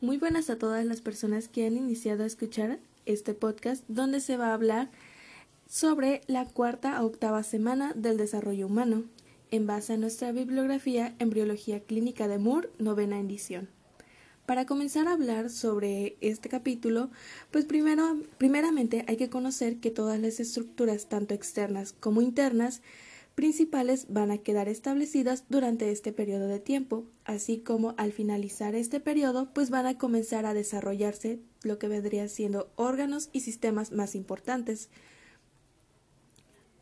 Muy buenas a todas las personas que han iniciado a escuchar este podcast donde se va a hablar sobre la cuarta a octava semana del desarrollo humano, en base a nuestra bibliografía Embriología Clínica de Moore, novena edición. Para comenzar a hablar sobre este capítulo, pues primero, primeramente hay que conocer que todas las estructuras, tanto externas como internas, principales van a quedar establecidas durante este periodo de tiempo, así como al finalizar este periodo, pues van a comenzar a desarrollarse lo que vendrían siendo órganos y sistemas más importantes.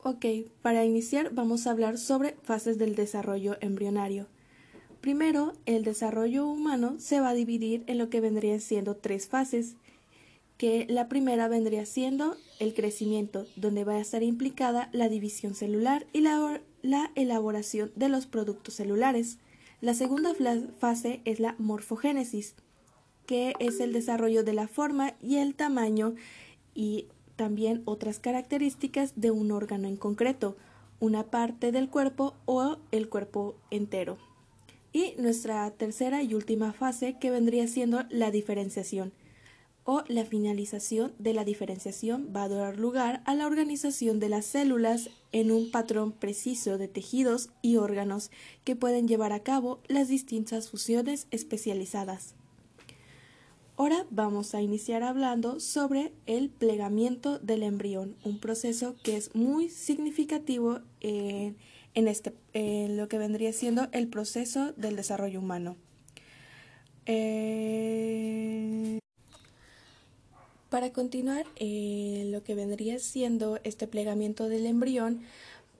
Ok, para iniciar vamos a hablar sobre fases del desarrollo embrionario. Primero, el desarrollo humano se va a dividir en lo que vendrían siendo tres fases, que la primera vendría siendo el crecimiento, donde va a estar implicada la división celular y la, la, elaboración de los productos celulares. La segunda fase es la morfogénesis, que es el desarrollo de la forma y el tamaño y también otras características de un órgano en concreto, una parte del cuerpo o el cuerpo entero. Y nuestra tercera y última fase que vendría siendo la diferenciación, o la finalización de la diferenciación va a dar lugar a la organización de las células en un patrón preciso de tejidos y órganos que pueden llevar a cabo las distintas fusiones especializadas. Ahora vamos a iniciar hablando sobre el plegamiento del embrión, un proceso que es muy significativo en, este, en lo que vendría siendo el proceso del desarrollo humano. Eh, para continuar, eh, lo que vendría siendo este plegamiento del embrión,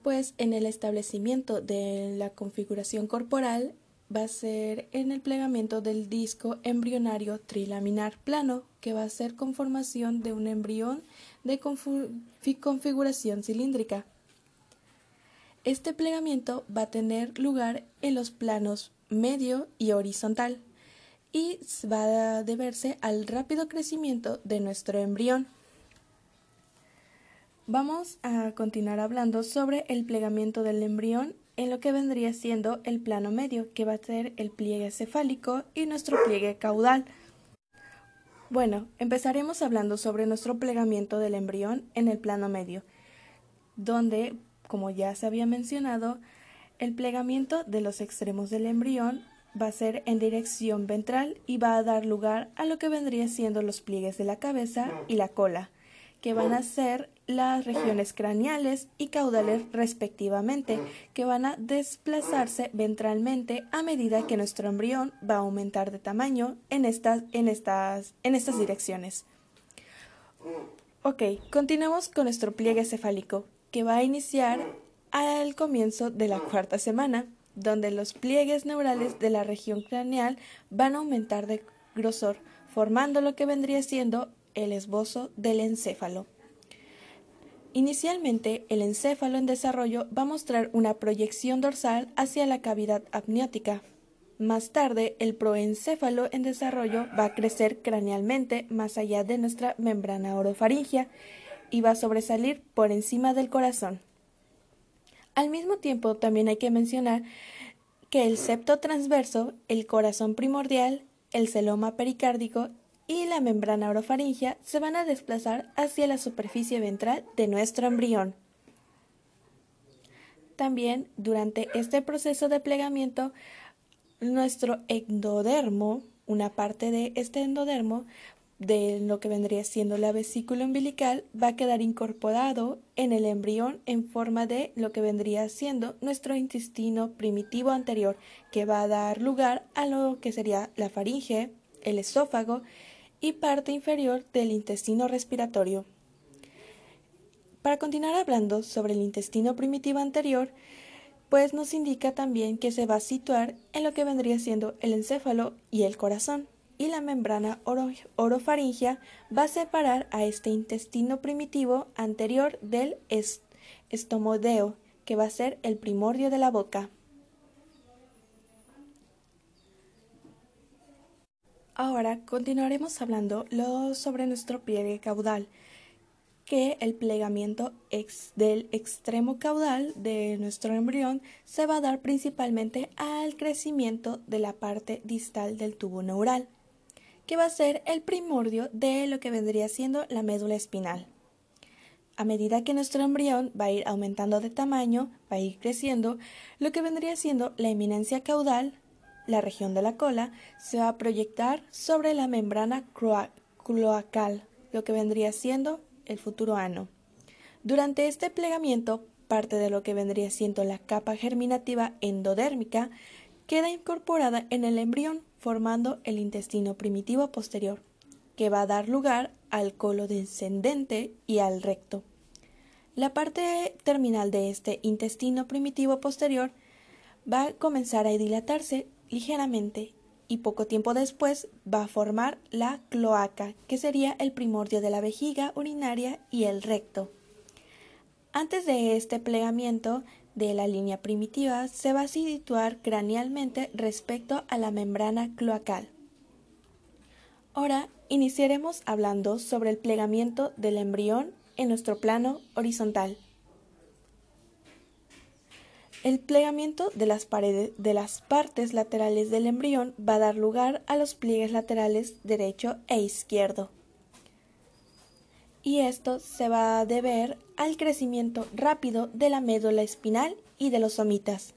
pues en el establecimiento de la configuración corporal va a ser en el plegamiento del disco embrionario trilaminar plano, que va a ser conformación de un embrión de configuración cilíndrica. Este plegamiento va a tener lugar en los planos medio y horizontal y va a deberse al rápido crecimiento de nuestro embrión. Vamos a continuar hablando sobre el plegamiento del embrión en lo que vendría siendo el plano medio, que va a ser el pliegue cefálico y nuestro pliegue caudal. Bueno, empezaremos hablando sobre nuestro plegamiento del embrión en el plano medio, donde, como ya se había mencionado, el plegamiento de los extremos del embrión va a ser en dirección ventral y va a dar lugar a lo que vendría siendo los pliegues de la cabeza y la cola, que van a ser las regiones craneales y caudales respectivamente, que van a desplazarse ventralmente a medida que nuestro embrión va a aumentar de tamaño en estas, en estas, en estas direcciones. Ok, continuamos con nuestro pliegue cefálico, que va a iniciar al comienzo de la cuarta semana donde los pliegues neurales de la región craneal van a aumentar de grosor, formando lo que vendría siendo el esbozo del encéfalo. Inicialmente, el encéfalo en desarrollo va a mostrar una proyección dorsal hacia la cavidad amniótica. Más tarde, el proencéfalo en desarrollo va a crecer cranealmente más allá de nuestra membrana orofaringia y va a sobresalir por encima del corazón. Al mismo tiempo, también hay que mencionar que el septo transverso, el corazón primordial, el celoma pericárdico y la membrana orofaringia se van a desplazar hacia la superficie ventral de nuestro embrión. También durante este proceso de plegamiento, nuestro endodermo, una parte de este endodermo, de lo que vendría siendo la vesícula umbilical va a quedar incorporado en el embrión en forma de lo que vendría siendo nuestro intestino primitivo anterior, que va a dar lugar a lo que sería la faringe, el esófago y parte inferior del intestino respiratorio. Para continuar hablando sobre el intestino primitivo anterior, pues nos indica también que se va a situar en lo que vendría siendo el encéfalo y el corazón y la membrana orofaringia va a separar a este intestino primitivo anterior del estomodeo, que va a ser el primordio de la boca. Ahora continuaremos hablando sobre nuestro pliegue caudal, que el plegamiento del extremo caudal de nuestro embrión se va a dar principalmente al crecimiento de la parte distal del tubo neural que va a ser el primordio de lo que vendría siendo la médula espinal. A medida que nuestro embrión va a ir aumentando de tamaño, va a ir creciendo, lo que vendría siendo la eminencia caudal, la región de la cola, se va a proyectar sobre la membrana cloacal, lo que vendría siendo el futuro ano. Durante este plegamiento, parte de lo que vendría siendo la capa germinativa endodérmica queda incorporada en el embrión, formando el intestino primitivo posterior, que va a dar lugar al colo descendente y al recto. La parte terminal de este intestino primitivo posterior va a comenzar a dilatarse ligeramente y poco tiempo después va a formar la cloaca, que sería el primordio de la vejiga urinaria y el recto. Antes de este plegamiento de la línea primitiva se va a situar cranealmente respecto a la membrana cloacal. Ahora iniciaremos hablando sobre el plegamiento del embrión en nuestro plano horizontal. El plegamiento de las, paredes, de las partes laterales del embrión va a dar lugar a los pliegues laterales derecho e izquierdo y esto se va a deber al crecimiento rápido de la médula espinal y de los somitas.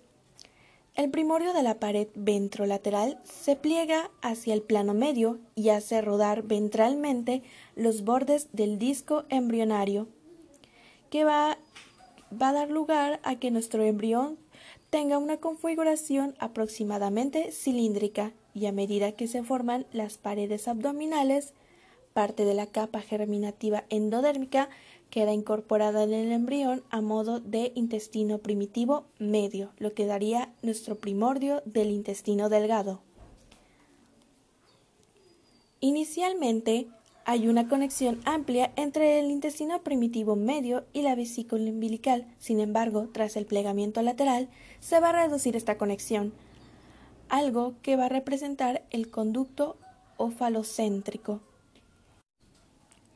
El primorio de la pared ventrolateral se pliega hacia el plano medio y hace rodar ventralmente los bordes del disco embrionario, que va, va a dar lugar a que nuestro embrión tenga una configuración aproximadamente cilíndrica y a medida que se forman las paredes abdominales parte de la capa germinativa endodérmica queda incorporada en el embrión a modo de intestino primitivo medio, lo que daría nuestro primordio del intestino delgado. Inicialmente, hay una conexión amplia entre el intestino primitivo medio y la vesícula umbilical. Sin embargo, tras el plegamiento lateral, se va a reducir esta conexión, algo que va a representar el conducto ofalocéntrico.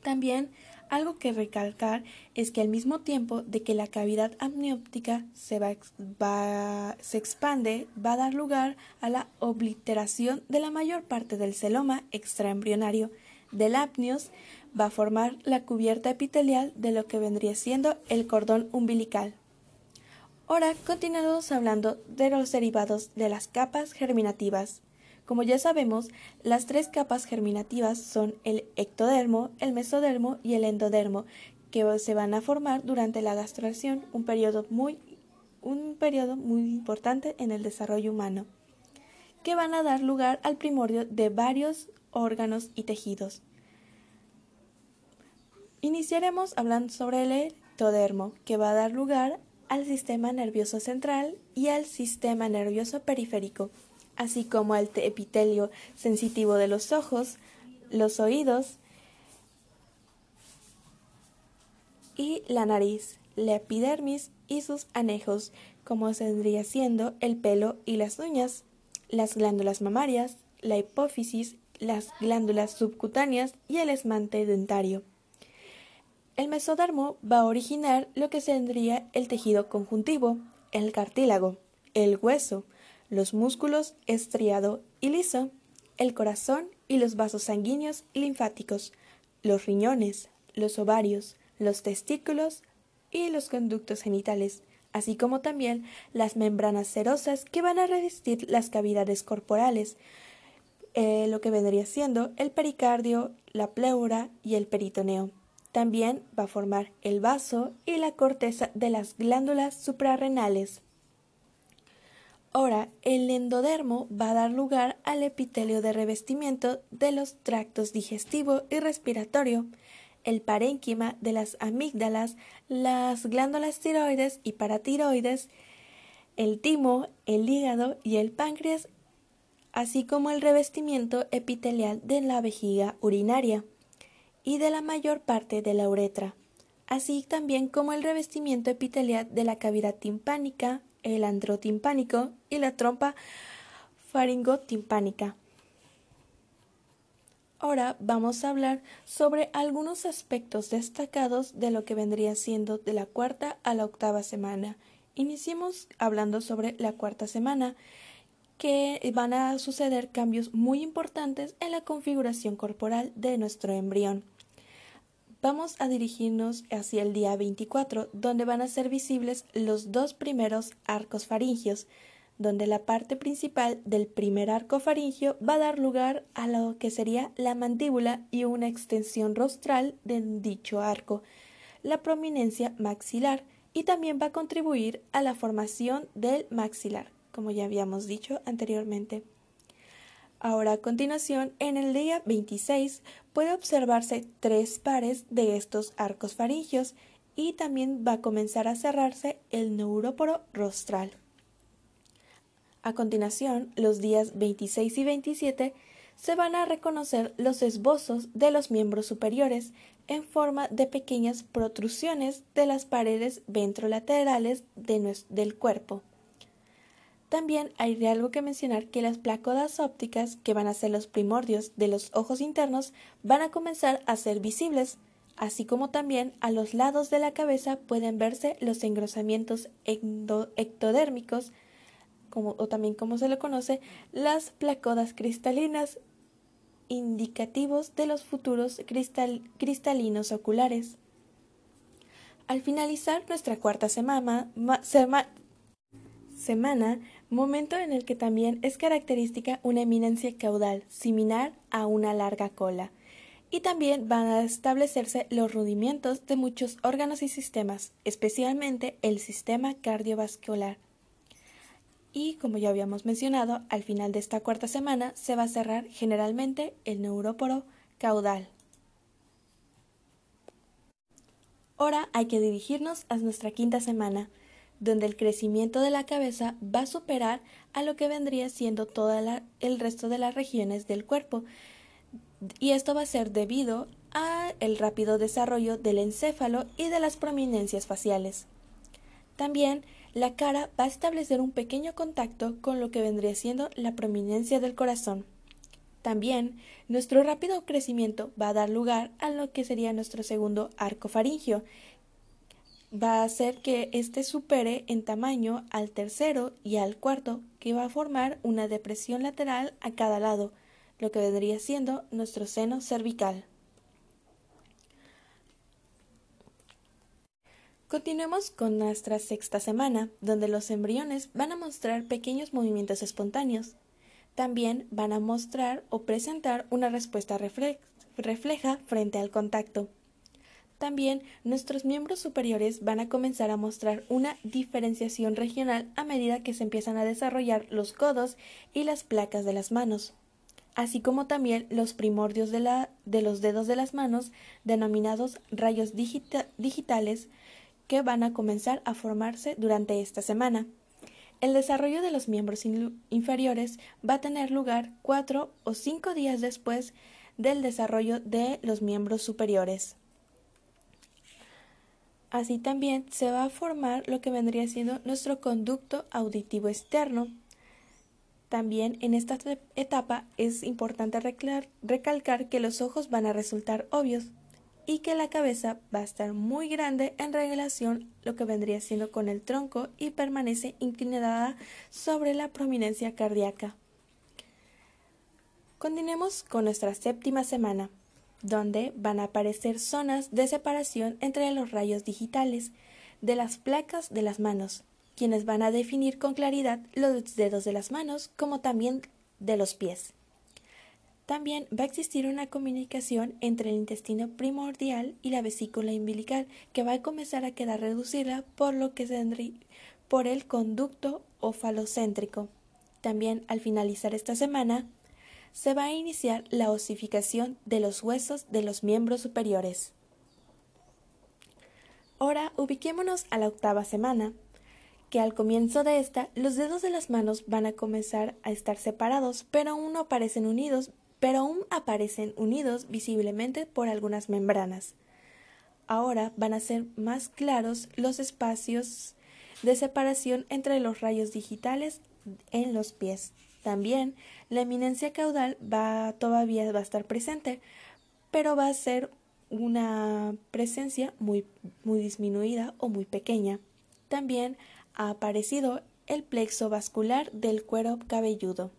También algo que recalcar es que al mismo tiempo de que la cavidad amnióptica se, va, se expande, va a dar lugar a la obliteración de la mayor parte del celoma extraembrionario del apnios, va a formar la cubierta epitelial de lo que vendría siendo el cordón umbilical. Ahora continuamos hablando de los derivados de las capas germinativas. Como ya sabemos, las tres capas germinativas son el ectodermo, el mesodermo y el endodermo, que se van a formar durante la gastración, un periodo muy, un periodo muy importante en el desarrollo humano, que van a dar lugar al primordio de varios órganos y tejidos. Iniciaremos hablando sobre el ectodermo, que va a dar lugar al sistema nervioso central y al sistema nervioso periférico así como el epitelio sensitivo de los ojos, los oídos y la nariz, la epidermis y sus anejos, como vendría siendo el pelo y las uñas, las glándulas mamarias, la hipófisis, las glándulas subcutáneas y el esmante dentario. El mesodermo va a originar lo que tendría el tejido conjuntivo, el cartílago, el hueso, los músculos estriado y liso, el corazón y los vasos sanguíneos y linfáticos, los riñones, los ovarios, los testículos y los conductos genitales, así como también las membranas serosas que van a resistir las cavidades corporales, eh, lo que vendría siendo el pericardio, la pleura y el peritoneo. También va a formar el vaso y la corteza de las glándulas suprarrenales. Ahora, el endodermo va a dar lugar al epitelio de revestimiento de los tractos digestivo y respiratorio, el parénquima de las amígdalas, las glándulas tiroides y paratiroides, el timo, el hígado y el páncreas, así como el revestimiento epitelial de la vejiga urinaria y de la mayor parte de la uretra, así también como el revestimiento epitelial de la cavidad timpánica, el androtimpánico y la trompa faringotimpánica. Ahora vamos a hablar sobre algunos aspectos destacados de lo que vendría siendo de la cuarta a la octava semana. Iniciemos hablando sobre la cuarta semana, que van a suceder cambios muy importantes en la configuración corporal de nuestro embrión. Vamos a dirigirnos hacia el día 24, donde van a ser visibles los dos primeros arcos faringios, donde la parte principal del primer arco faringio va a dar lugar a lo que sería la mandíbula y una extensión rostral de dicho arco, la prominencia maxilar, y también va a contribuir a la formación del maxilar, como ya habíamos dicho anteriormente. Ahora a continuación, en el día 26 puede observarse tres pares de estos arcos faringios y también va a comenzar a cerrarse el neuróporo rostral. A continuación, los días 26 y 27 se van a reconocer los esbozos de los miembros superiores en forma de pequeñas protrusiones de las paredes ventrolaterales del cuerpo. También hay algo que mencionar que las placodas ópticas, que van a ser los primordios de los ojos internos, van a comenzar a ser visibles, así como también a los lados de la cabeza pueden verse los engrosamientos ectodérmicos, como, o también como se le conoce, las placodas cristalinas, indicativos de los futuros cristalinos oculares. Al finalizar nuestra cuarta semana, semana, momento en el que también es característica una eminencia caudal, similar a una larga cola. Y también van a establecerse los rudimentos de muchos órganos y sistemas, especialmente el sistema cardiovascular. Y como ya habíamos mencionado, al final de esta cuarta semana se va a cerrar generalmente el neuróporo caudal. Ahora hay que dirigirnos a nuestra quinta semana, donde el crecimiento de la cabeza va a superar a lo que vendría siendo todo el resto de las regiones del cuerpo. Y esto va a ser debido al rápido desarrollo del encéfalo y de las prominencias faciales. También la cara va a establecer un pequeño contacto con lo que vendría siendo la prominencia del corazón. También, nuestro rápido crecimiento va a dar lugar a lo que sería nuestro segundo arco faringio, va a hacer que éste supere en tamaño al tercero y al cuarto, que va a formar una depresión lateral a cada lado, lo que vendría siendo nuestro seno cervical. Continuemos con nuestra sexta semana, donde los embriones van a mostrar pequeños movimientos espontáneos. También van a mostrar o presentar una respuesta refleja frente al contacto. También nuestros miembros superiores van a comenzar a mostrar una diferenciación regional a medida que se empiezan a desarrollar los codos y las placas de las manos, así como también los primordios de, la, de los dedos de las manos, denominados rayos digitales, que van a comenzar a formarse durante esta semana. El desarrollo de los miembros inferiores va a tener lugar cuatro o cinco días después del desarrollo de los miembros superiores. Así también se va a formar lo que vendría siendo nuestro conducto auditivo externo. También en esta etapa es importante recalcar que los ojos van a resultar obvios y que la cabeza va a estar muy grande en relación lo que vendría siendo con el tronco y permanece inclinada sobre la prominencia cardíaca. Continuemos con nuestra séptima semana donde van a aparecer zonas de separación entre los rayos digitales de las placas de las manos, quienes van a definir con claridad los dedos de las manos como también de los pies. También va a existir una comunicación entre el intestino primordial y la vesícula umbilical que va a comenzar a quedar reducida por lo que se por el conducto o falocéntrico. También al finalizar esta semana se va a iniciar la osificación de los huesos de los miembros superiores. Ahora ubiquémonos a la octava semana, que al comienzo de esta los dedos de las manos van a comenzar a estar separados, pero aún no aparecen unidos, pero aún aparecen unidos visiblemente por algunas membranas. Ahora van a ser más claros los espacios de separación entre los rayos digitales en los pies. También la eminencia caudal va todavía va a estar presente, pero va a ser una presencia muy, muy disminuida o muy pequeña. También ha aparecido el plexo vascular del cuero cabelludo.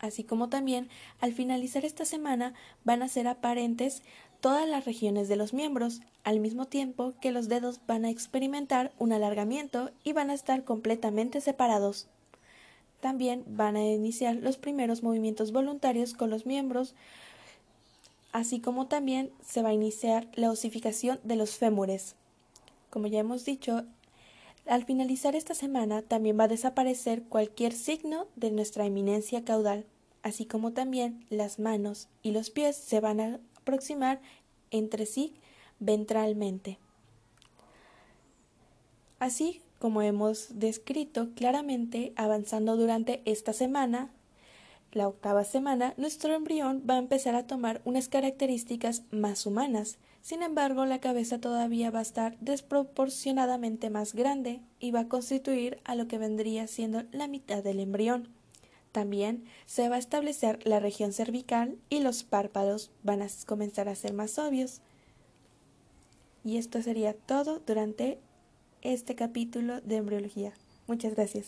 Así como también al finalizar esta semana van a ser aparentes todas las regiones de los miembros, al mismo tiempo que los dedos van a experimentar un alargamiento y van a estar completamente separados. También van a iniciar los primeros movimientos voluntarios con los miembros, así como también se va a iniciar la osificación de los fémures. Como ya hemos dicho, al finalizar esta semana también va a desaparecer cualquier signo de nuestra eminencia caudal, así como también las manos y los pies se van a aproximar entre sí ventralmente. Así como hemos descrito claramente, avanzando durante esta semana, la octava semana, nuestro embrión va a empezar a tomar unas características más humanas, sin embargo, la cabeza todavía va a estar desproporcionadamente más grande y va a constituir a lo que vendría siendo la mitad del embrión. También se va a establecer la región cervical y los párpados van a comenzar a ser más obvios. Y esto sería todo durante este capítulo de embriología. Muchas gracias.